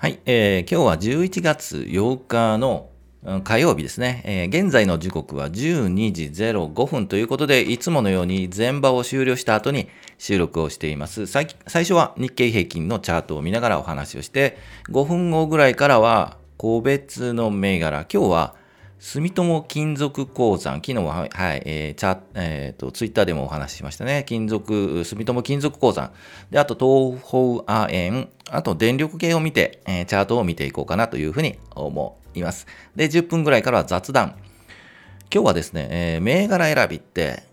はい、えー今日は11月8日の火曜日ですね、えー現在の時刻は12時05分ということで、いつものように前場を終了した後に収録をしています。最最初は日経平均のチャートを見ながらお話をして、5分後ぐらいからは個別の銘柄、今日は住友金属鉱山、昨日は、はい、えー、チャえーと、ツイッターでもお話ししましたね。金属、住友金属鉱山。で、あと、東方亜鉛、あと、電力系を見て、えーチャートを見ていこうかなというふうに思います。で、10分ぐらいからは雑談。今日はですね、えー銘柄選びって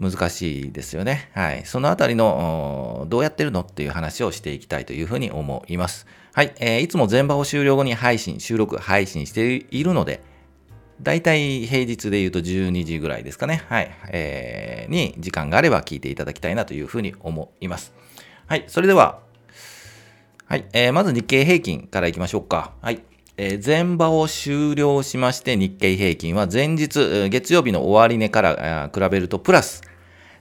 難しいですよね。はい。そのあたりの、どうやってるのっていう話をしていきたいというふうに思います。はい。えーいつも前場を終了後に配信、収録、配信しているので、だいたい平日で言うと12時ぐらいですかね。はい。えーに時間があれば聞いていただきたいなというふうに思います。はい。それでは、はい。えーまず日経平均からいきましょうか。はい。えー前場を終了しまして、日経平均は前日、月曜日の終値から比べるとプラス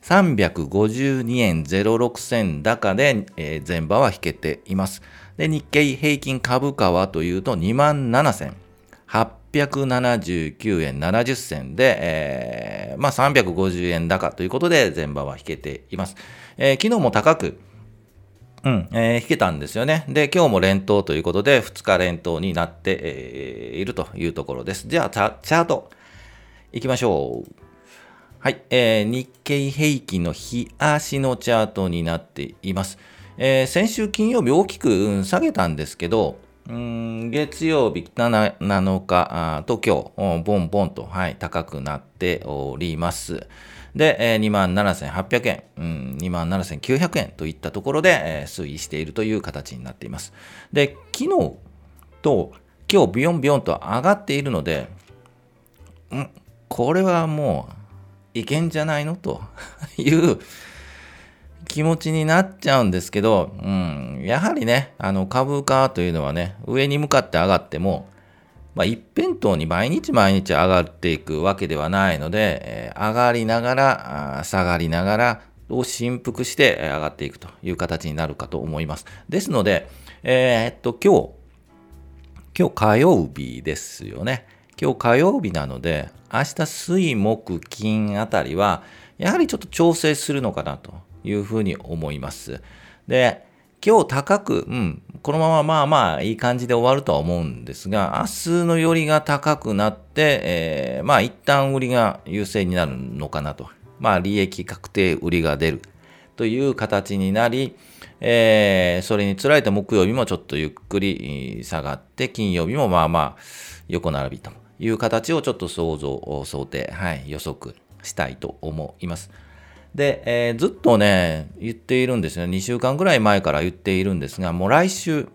352円06銭高で、えー前場は引けています。で、日経平均株価はというと2万7 879円70銭で、えーまあ、350円高ということで前場は引けています。えー昨日も高く、うん、えー引けたんですよね。で、今日も連投ということで、2日連投になって、えーいるというところです。じゃあ、チャート、いきましょう。はい、えー日経平均の日足のチャートになっています。えー先週金曜日大きく、うん下げたんですけど、月曜日 7, 日あーと今日、ボンボンと、はい、高くなっております。で、えー、27,800円、うん、27,900円といったところで、推移しているという形になっています。で、昨日と今日ビヨンビヨンと上がっているので、これはもういけんじゃないの？という気持ちになっちゃうんですけど、うん、やはりね、あの株価というのはね、上に向かって上がっても、まあ、一辺倒に毎日毎日上がっていくわけではないので、えー上がりながら、下がりながら、を振幅して上がっていくという形になるかと思います。ですので、えーっと、今日、今日火曜日ですよね。今日火曜日なので、明日水木金あたりは、やはりちょっと調整するのかなというふうに思います。で、今日高く、うん、このまままあまあいい感じで終わるとは思うんですが、明日の寄りが高くなって、えーまあ一旦売りが優勢になるのかなと。まあ利益確定売りが出るという形になり、えーそれにつられて木曜日もちょっとゆっくり下がって、金曜日もまあまあ横並びという形をちょっと想像、想定、はい、予測したいと思います。で、えーずっとね、言っているんですよね。2週間ぐらい前から言っているんですが、もう来週、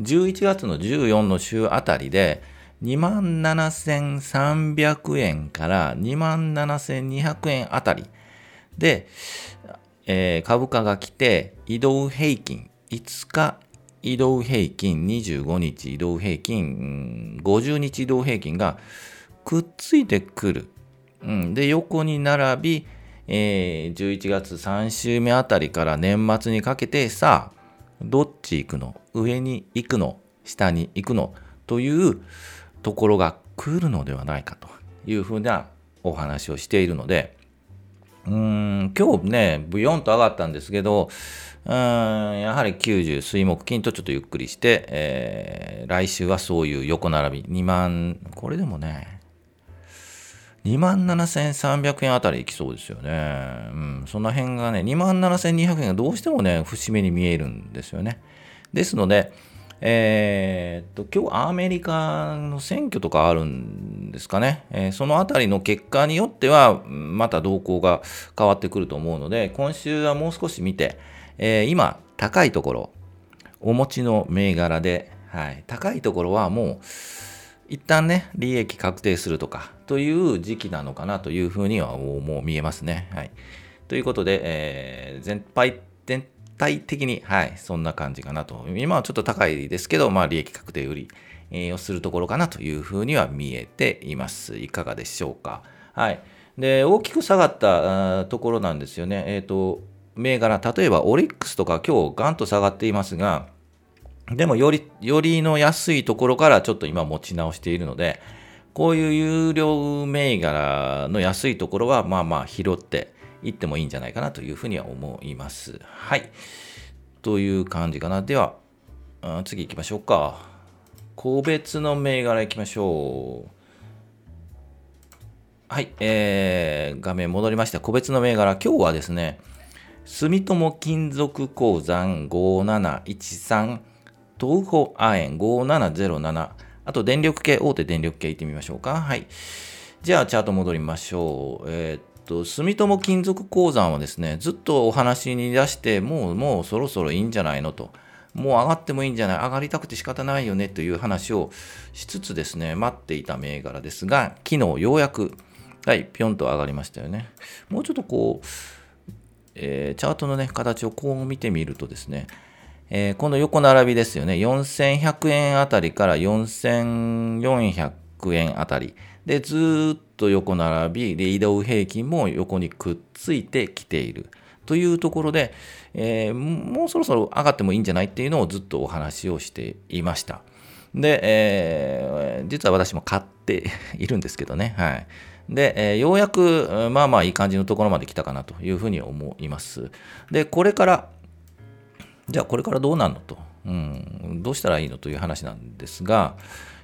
11月の14の週あたりで、27,300円から27,200円あたりで、えー株価が来て、移動平均、5日移動平均、25日移動平均、50日移動平均がくっついてくる。うん、で、横に並び、えー11月3週目あたりから年末にかけて、さあ、どっち行くの？上に行くの？下に行くの？というところが来るのではないかというふうなお話をしているので、うーん今日ね、ブヨンと上がったんですけど、うーんやはり90、水木金とちょっとゆっくりして、えー来週はそういう横並び、2万、これでもね、2万7300円あたりいきそうですよね。うん、その辺がね、2万7200円がどうしてもね、節目に見えるんですよね。ですので、えーっと、今日アメリカの選挙とかあるんですかね。えーそのあたりの結果によっては、また動向が変わってくると思うので、今週はもう少し見て、えー今、高いところ、お持ちの銘柄で、はい、高いところはもう、一旦ね、利益確定するとか、という時期なのかなというふうにはもう見えますね。はい。ということで、えー全体、全体的に、はい、そんな感じかなと。今はちょっと高いですけど、まあ、利益確定売り、えをするところかなというふうには見えています。いかがでしょうか。はい。で、大きく下がったところなんですよね。えっ、と、銘柄、例えばオリックスとか今日ガンと下がっていますが、でもより、よりの安いところからちょっと今持ち直しているので、こういう有料銘柄の安いところは、まあまあ拾っていってもいいんじゃないかなというふうには思います。はい。という感じかな。では、次行きましょうか。個別の銘柄行きましょう。はい、えー、画面戻りました。個別の銘柄、今日はですね、住友金属鉱山5713、東方亜鉛5707、あと電力系、大手電力系行ってみましょうか。はい。じゃあ、チャート戻りましょう。えー、っと、住友金属鉱山はですね、ずっとお話に出して、もう、もうそろそろいいんじゃないのと。もう上がってもいいんじゃない上がりたくて仕方ないよねという話をしつつですね、待っていた銘柄ですが、昨日ようやく、はい、ぴょんと上がりましたよね。もうちょっとこう、えー、チャートのね、形をこう見てみるとですね、えー、この横並びですよね。4100円あたりから4400円あたり。で、ずっと横並び、で、移動平均も横にくっついてきている。というところで、えー、もうそろそろ上がってもいいんじゃないっていうのをずっとお話をしていました。で、えー、実は私も買っているんですけどね。はい。で、えー、ようやく、まあまあいい感じのところまで来たかなというふうに思います。で、これから、じゃあこれからどうなるのと、うん、どうしたらいいのという話なんですが、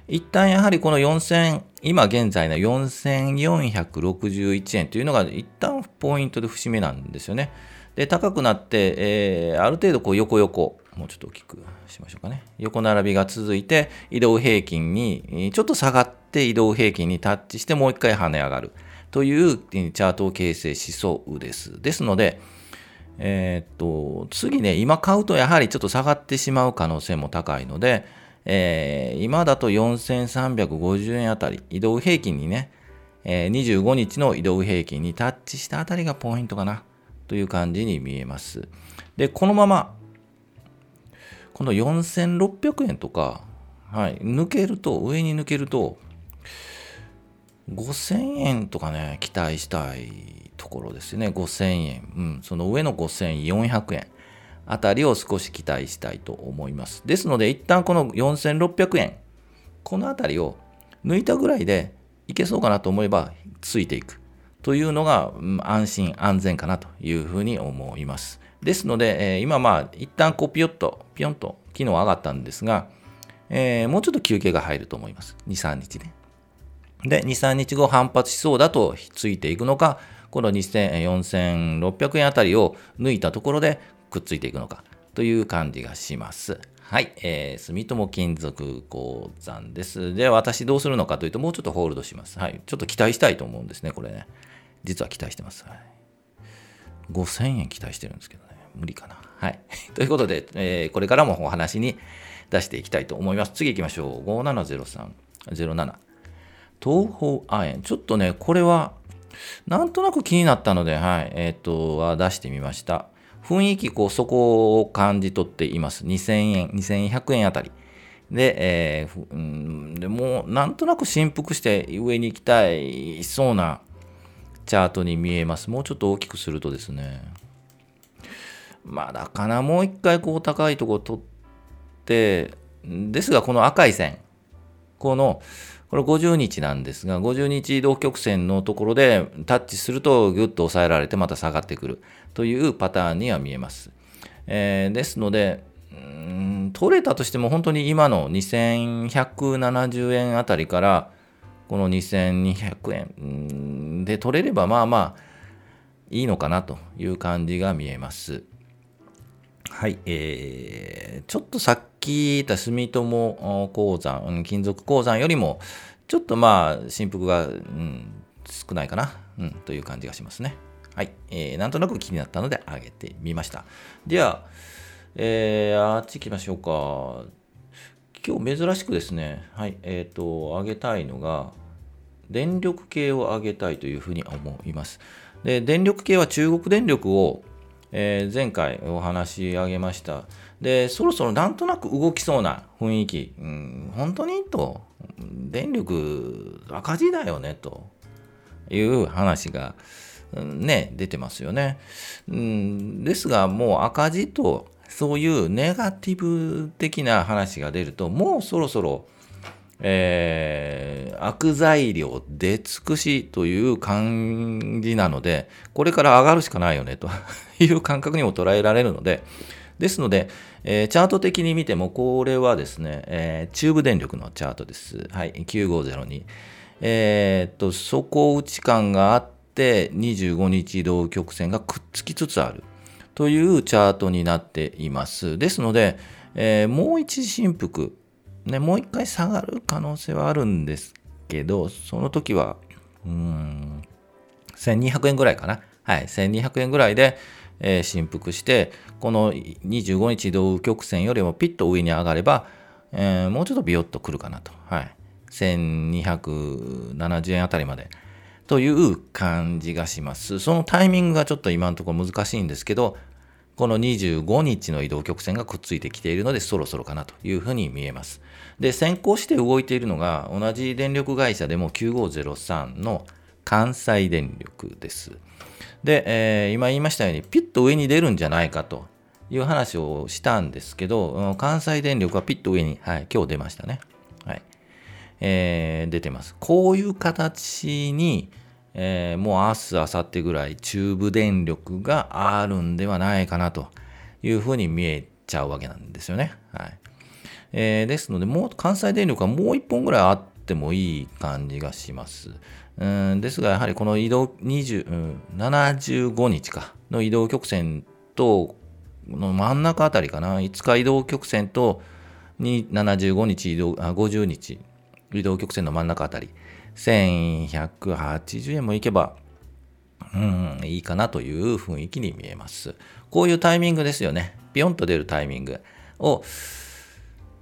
一旦やはりこの4000、今現在の4461円というのが一旦ポイントで節目なんですよね。で、高くなって、えー、ある程度こう横横、もうちょっと大きくしましょうかね。横並びが続いて、移動平均にちょっと下がって移動平均にタッチしてもう一回跳ね上がるというチャートを形成しそうです。ですので、えー、っと、次ね、今買うとやはりちょっと下がってしまう可能性も高いので、えー、今だと4350円あたり、移動平均にね、えー、25日の移動平均にタッチしたあたりがポイントかなという感じに見えます。で、このまま、この4600円とか、はい、抜けると、上に抜けると、5000円とかね、期待したいところですよね。5000円。うん、その上の5400円あたりを少し期待したいと思います。ですので、一旦この4600円、このあたりを抜いたぐらいでいけそうかなと思えばついていくというのが、うん、安心安全かなというふうに思います。ですので、えー、今まあ一旦こうピヨッと、ピヨンと昨日上がったんですが、えー、もうちょっと休憩が入ると思います。2、3日ね。で、2、3日後反発しそうだとついていくのか、この4600円あたりを抜いたところでくっついていくのかという感じがします。はい、えー、住友金属鉱山です。で、私どうするのかというと、もうちょっとホールドします。はい、ちょっと期待したいと思うんですね、これね。実は期待してます。はい、5000円期待してるんですけどね、無理かな。はい。ということで、えー、これからもお話に出していきたいと思います。次行きましょう。5703、07。東方亜鉛。ちょっとね、これは、なんとなく気になったので、はい、えっ、ー、と、は出してみました。雰囲気、こう、そこを感じ取っています。2000円、2100円あたり。で、えー、うん、でもなんとなく振幅して上に行きたいそうなチャートに見えます。もうちょっと大きくするとですね、まだかな、もう一回こう高いところ取って、ですがこの赤い線、この、これ50日なんですが、50日移動曲線のところでタッチするとぐっと抑えられてまた下がってくるというパターンには見えます。えー、ですので、取れたとしても本当に今の2170円あたりからこの2200円で取れればまあまあいいのかなという感じが見えます。はい、えー、ちょっとさっき言った住友鉱山、金属鉱山よりも、ちょっとまあ、振幅が、うん、少ないかな、うん、という感じがしますね。はい、えー、なんとなく気になったので上げてみました。では、えー、あっち行きましょうか。今日珍しくですね、はい、えっ、ー、と、上げたいのが、電力系を上げたいというふうに思います。で、電力系は中国電力をえー、前回お話し上げました。で、そろそろなんとなく動きそうな雰囲気、うん、本当にと、電力赤字だよね、という話が、ね、出てますよね。うん、ですが、もう赤字とそういうネガティブ的な話が出ると、もうそろそろ、えー、悪材料出尽くしという感じなので、これから上がるしかないよねと いう感覚にも捉えられるので、ですので、えー、チャート的に見ても、これはですね、えー、中部電力のチャートです。はい、9502。えー、っと、底打ち感があって、25日移動曲線がくっつきつつあるというチャートになっています。ですので、えー、もう一振幅、ね、もう一回下がる可能性はあるんですけど、その時は、うん、1200円ぐらいかな。はい、1200円ぐらいで、えー、振幅して、この25日移動曲線よりもピッと上に上がれば、えー、もうちょっとビヨッとくるかなと。はい。1270円あたりまでという感じがします。そのタイミングがちょっと今のところ難しいんですけど、この25日の移動曲線がくっついてきているので、そろそろかなというふうに見えます。で、先行して動いているのが、同じ電力会社でも9503の関西電力です。で、えー、今言いましたように、ピュッと上に出るんじゃないかという話をしたんですけど、関西電力はピッと上に、はい、今日出ましたね。はい。えー、出てます。こういう形に、えー、もう明日、明後日ぐらい中部電力があるんではないかなというふうに見えちゃうわけなんですよね。はいえー、ですので、もう関西電力はもう一本ぐらいあってもいい感じがします。うんですが、やはりこの移動20、うん、75日かの移動曲線との真ん中あたりかな、5日移動曲線と75日移動あ50日移動曲線の真ん中あたり、1180円もいけば、うん、いいかなという雰囲気に見えます。こういうタイミングですよね。ピヨンと出るタイミングを、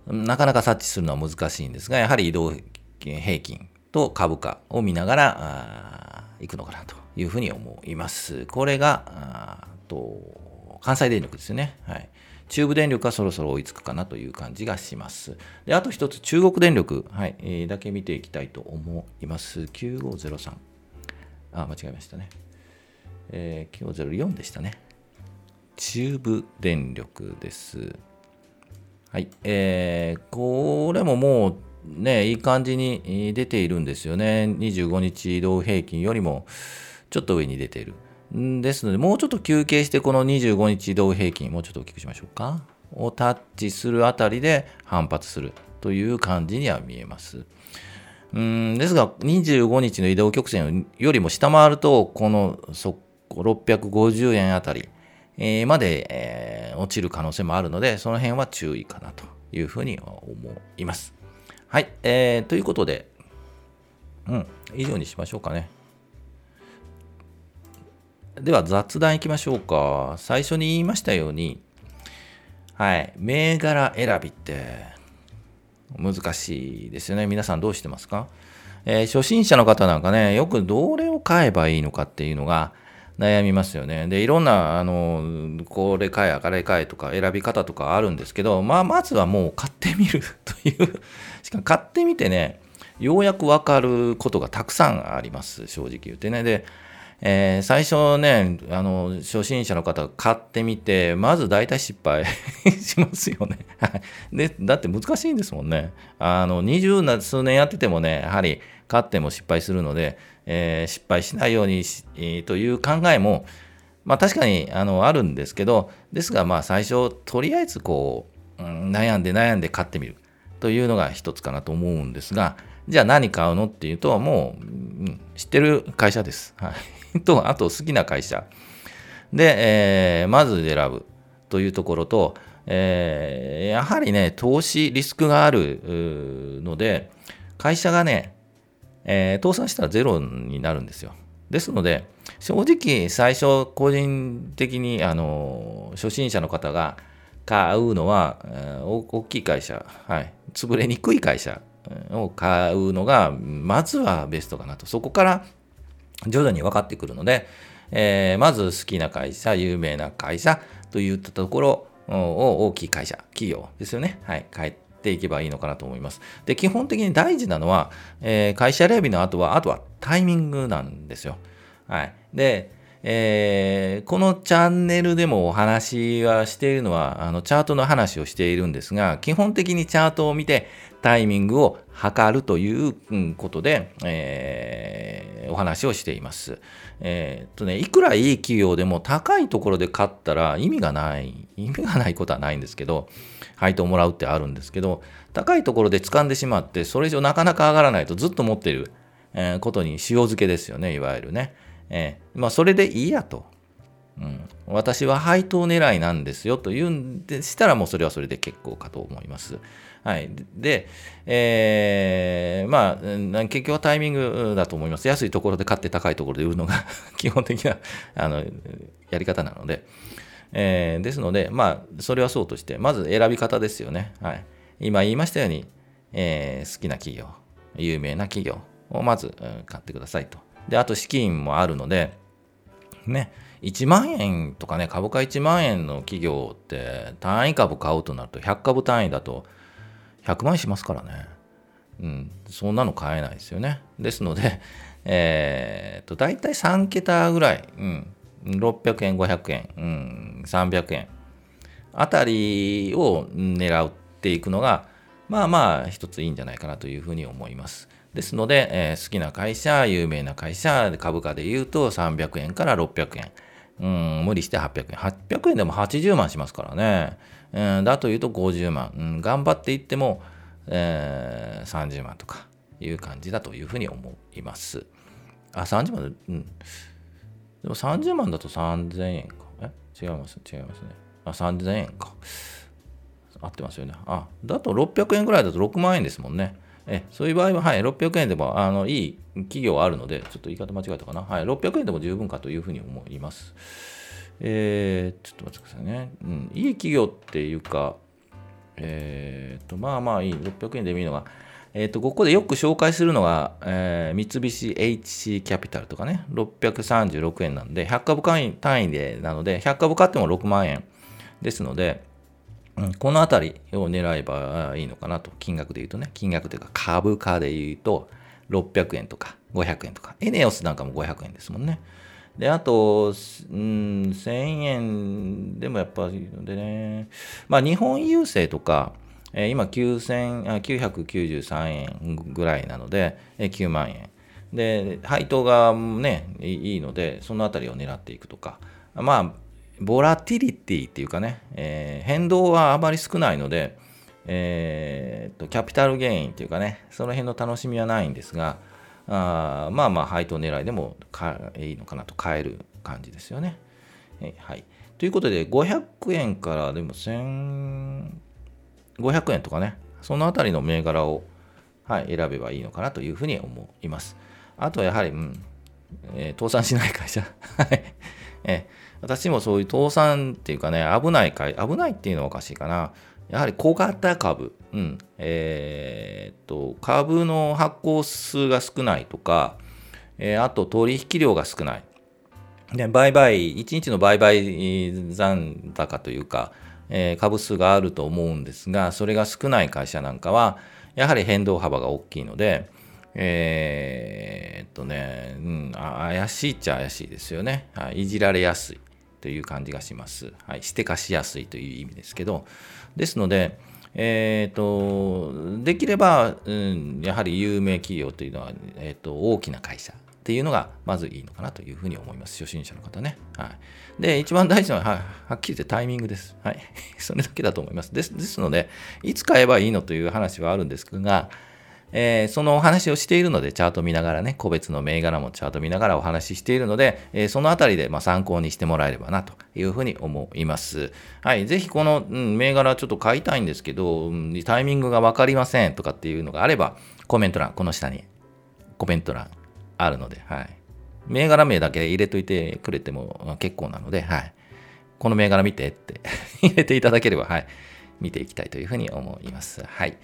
なかなか察知するのは難しいんですが、やはり移動平均と株価を見ながら行くのかなというふうに思います。これが、と関西電力ですよね。はい。中部電力はそろそろ追いつくかなという感じがします。で、あと一つ、中国電力、はい、えー、だけ見ていきたいと思います。9503。あ、間違えましたね。えー、9504でしたね。中部電力です。はい。えー、これももうね、いい感じに出ているんですよね。25日移動平均よりもちょっと上に出ている。ですので、もうちょっと休憩して、この25日移動平均、もうちょっと大きくしましょうか。をタッチするあたりで反発するという感じには見えます。うんですが、25日の移動曲線よりも下回ると、この650円あたりまで、え、落ちる可能性もあるので、その辺は注意かなというふうに思います。はい、えー、ということで、うん、以上にしましょうかね。では雑談いきましょうか。最初に言いましたように、はい、銘柄選びって難しいですよね。皆さんどうしてますか、えー、初心者の方なんかね、よくどれを買えばいいのかっていうのが悩みますよね。で、いろんな、あの、これ買え、あれ買えとか選び方とかあるんですけど、まあ、まずはもう買ってみる という、しかも買ってみてね、ようやくわかることがたくさんあります、正直言ってね。で、えー、最初ね、あの、初心者の方が買ってみて、まず大体失敗 しますよね。で、だって難しいんですもんね。あの、二十数年やっててもね、やはり買っても失敗するので、えー、失敗しないようにし、えー、という考えも、まあ確かにあのあるんですけど、ですがまあ最初、とりあえずこう、うん、悩んで悩んで買ってみるというのが一つかなと思うんですが、じゃあ何買うのっていうと、もう、うん、知ってる会社です。はい。と、あと好きな会社。で、えー、まず選ぶというところと、えー、やはりね、投資リスクがあるので、会社がね、えー、倒産したらゼロになるんですよ。ですので、正直最初個人的にあの初心者の方が買うのは、えー、大きい会社、はい、潰れにくい会社を買うのがまずはベストかなと。そこから徐々に分かってくるので、えー、まず好きな会社、有名な会社といったところを大きい会社、企業ですよね。はい、帰っていけばいいのかなと思います。で、基本的に大事なのは、えー、会社選びの後は、あとはタイミングなんですよ。はい。で、えー、このチャンネルでもお話はしているのは、あの、チャートの話をしているんですが、基本的にチャートを見てタイミングを測るということで、えー、お話をしています。えー、っとね、いくらいい企業でも高いところで買ったら意味がない、意味がないことはないんですけど、配当もらうってあるんですけど、高いところで掴んでしまって、それ以上なかなか上がらないとずっと持ってる、え、ことに塩漬けですよね、いわゆるね。えー、まあ、それでいいやと。うん、私は配当狙いなんですよというんでしたらもうそれはそれで結構かと思います。はい、で、えー、まあ結局はタイミングだと思います。安いところで買って高いところで売るのが 基本的なあのやり方なので、えー、ですのでまあそれはそうとしてまず選び方ですよね。はい、今言いましたように、えー、好きな企業有名な企業をまず買ってくださいと。で、あと資金もあるので、ね、1万円とかね、株価1万円の企業って単位株買うとなると100株単位だと100万しますからね。うん、そんなの買えないですよね。ですので、えー、っと、大体3桁ぐらい、うん、600円、500円、うん、300円あたりを狙っていくのが、まあまあ一ついいんじゃないかなというふうに思います。ですので、えー、好きな会社、有名な会社、株価で言うと300円から600円。うん、無理して800円。800円でも80万しますからね。うん、だというと50万。うん、頑張っていっても、えー、30万とかいう感じだというふうに思います。あ、30万、うん。でも30万だと3000円か。え？違います、違いますね。あ、3000円か。合ってますよね。あ、だと600円ぐらいだと6万円ですもんね。えそういう場合は、はい、600円でもあのいい企業あるので、ちょっと言い方間違えたかな。はい、600円でも十分かというふうに思います。えー、ちょっと待ってくださいね。うん、いい企業っていうか、えー、と、まあまあいい、600円でもいいのが、えっ、ー、と、ここでよく紹介するのが、えー、三菱 HC キャピタルとかね、636円なんで、100株単位でなので、100株買っても6万円ですので、うん、この辺りを狙えばいいのかなと、金額で言うとね、金額というか株価で言うと、600円とか500円とか、エネオスなんかも500円ですもんね。で、あと、うん、1000円でもやっぱりでね、まあ日本郵政とか、えー、今993円ぐらいなので、えー、9万円。で、配当がね、いいので、そのあたりを狙っていくとか、まあ、ボラティリティっていうかね、えー、変動はあまり少ないので、えー、とキャピタルゲインっていうかね、その辺の楽しみはないんですが、あまあまあ配当狙いでもかいいのかなと買える感じですよね。はい。ということで、500円からでも1500円とかね、そのあたりの銘柄を、はい、選べばいいのかなというふうに思います。あとはやはり、うんえー、倒産しない会社。はい。えー私もそういう倒産っていうかね、危ない会、危ないっていうのはおかしいかな。やはり小型株、うん、えー、と、株の発行数が少ないとか、えー、あと取引量が少ない。で、売買、1日の売買残高というか、えー、株数があると思うんですが、それが少ない会社なんかは、やはり変動幅が大きいので、えー、っとね、うん、怪しいっちゃ怪しいですよね。いじられやすい。という感じがします。はい、してかしやすいという意味ですけど、ですので、えーと、できれば、うん、やはり有名企業というのは、えーと、大きな会社っていうのがまずいいのかなというふうに思います。初心者の方ね。はい、で、一番大事なのは、ははっきり言ってタイミングです。はい。それだけだと思います。ですですので、いつ買えばいいのという話はあるんですが、えー、そのお話をしているので、チャート見ながらね、個別の銘柄もチャート見ながらお話ししているので、えー、そのあたりでま参考にしてもらえればなというふうに思います。はい、ぜひこの、うん、銘柄ちょっと買いたいんですけど、うん、タイミングがわかりませんとかっていうのがあれば、コメント欄、この下にコメント欄あるので、はい。銘柄名だけ入れといてくれても結構なので、はい。この銘柄見てって 入れていただければ、はい。見ていきたいというふうに思います。はい。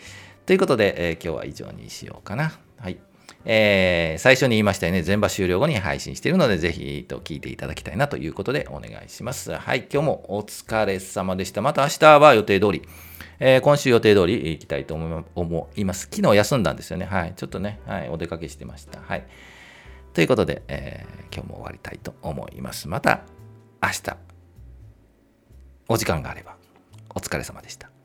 ということで、えー、今日は以上にしようかな。はい。えー、最初に言いましたよね、全場終了後に配信しているので、ぜひと聞いていただきたいなということでお願いします。はい、今日もお疲れ様でした。また明日は予定通り、えー、今週予定通り行きたいと思います。昨日休んだんですよね。はい、ちょっとね、はい、お出かけしてました。はい。ということで、えー、今日も終わりたいと思います。また明日、お時間があれば、お疲れ様でした。